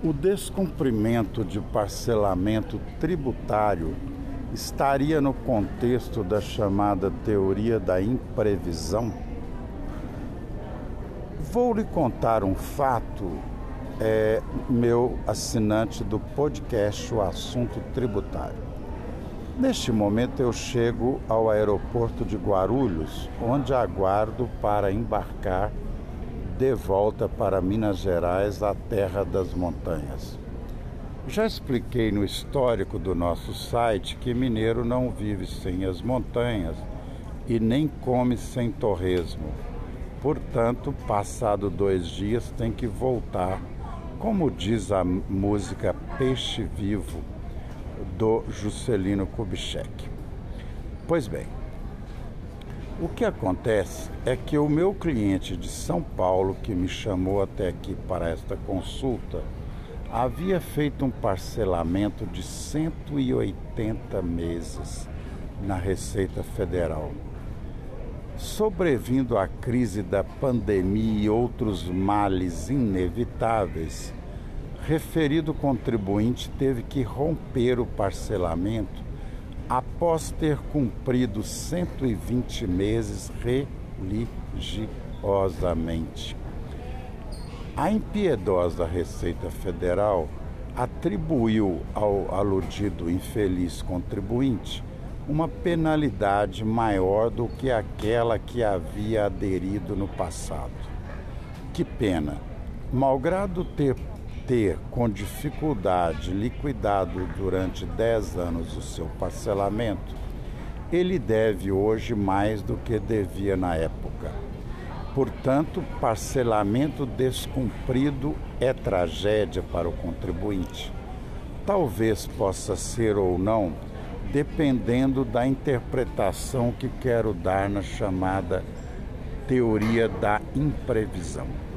O descumprimento de parcelamento tributário estaria no contexto da chamada teoria da imprevisão? Vou lhe contar um fato, é, meu assinante do podcast O Assunto Tributário. Neste momento eu chego ao aeroporto de Guarulhos, onde aguardo para embarcar de volta para Minas Gerais, a terra das montanhas. Já expliquei no histórico do nosso site que mineiro não vive sem as montanhas e nem come sem torresmo. Portanto, passado dois dias tem que voltar, como diz a música Peixe Vivo do Juscelino Kubitschek. Pois bem, o que acontece é que o meu cliente de São Paulo, que me chamou até aqui para esta consulta, havia feito um parcelamento de 180 meses na Receita Federal. Sobrevindo à crise da pandemia e outros males inevitáveis, referido contribuinte teve que romper o parcelamento após ter cumprido 120 meses religiosamente. A impiedosa Receita Federal atribuiu ao aludido infeliz contribuinte uma penalidade maior do que aquela que havia aderido no passado. Que pena! Malgrado ter ter com dificuldade liquidado durante 10 anos o seu parcelamento, ele deve hoje mais do que devia na época. Portanto, parcelamento descumprido é tragédia para o contribuinte. Talvez possa ser ou não, dependendo da interpretação que quero dar na chamada teoria da imprevisão.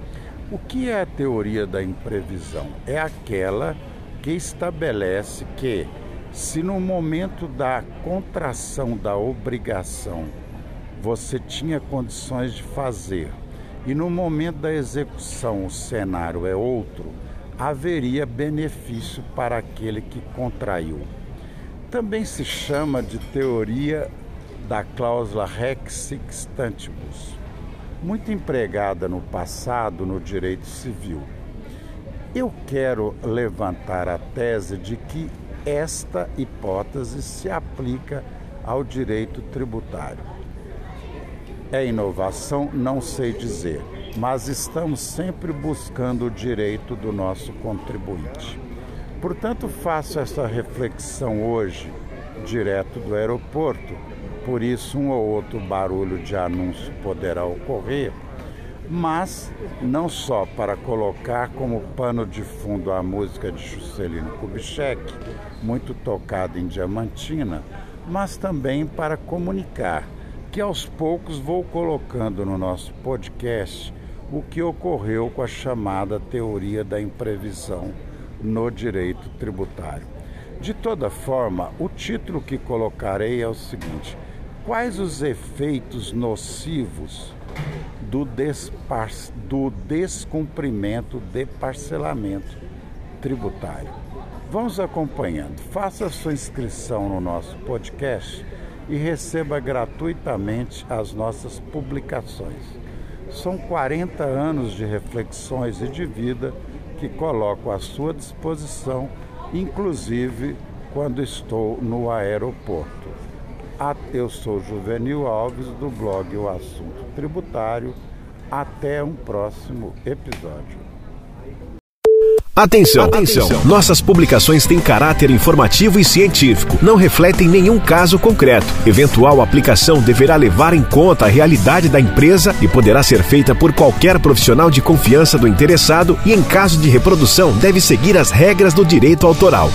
O que é a teoria da imprevisão? É aquela que estabelece que, se no momento da contração da obrigação você tinha condições de fazer e no momento da execução o cenário é outro, haveria benefício para aquele que contraiu. Também se chama de teoria da cláusula rex sextantibus muito empregada no passado no direito civil. Eu quero levantar a tese de que esta hipótese se aplica ao direito tributário. É inovação? Não sei dizer, mas estamos sempre buscando o direito do nosso contribuinte. Portanto, faço essa reflexão hoje, direto do aeroporto, por isso um ou outro barulho de anúncio poderá ocorrer, mas não só para colocar como pano de fundo a música de Juscelino Kubitschek, muito tocada em Diamantina, mas também para comunicar que aos poucos vou colocando no nosso podcast o que ocorreu com a chamada teoria da imprevisão no direito tributário. De toda forma, o título que colocarei é o seguinte: Quais os efeitos nocivos do, despar, do descumprimento de parcelamento tributário? Vamos acompanhando. Faça sua inscrição no nosso podcast e receba gratuitamente as nossas publicações. São 40 anos de reflexões e de vida que coloco à sua disposição, inclusive quando estou no aeroporto. Eu sou Juvenil Alves, do blog O Assunto Tributário. Até um próximo episódio. Atenção, atenção! Nossas publicações têm caráter informativo e científico, não refletem nenhum caso concreto. Eventual aplicação deverá levar em conta a realidade da empresa e poderá ser feita por qualquer profissional de confiança do interessado e, em caso de reprodução, deve seguir as regras do direito autoral.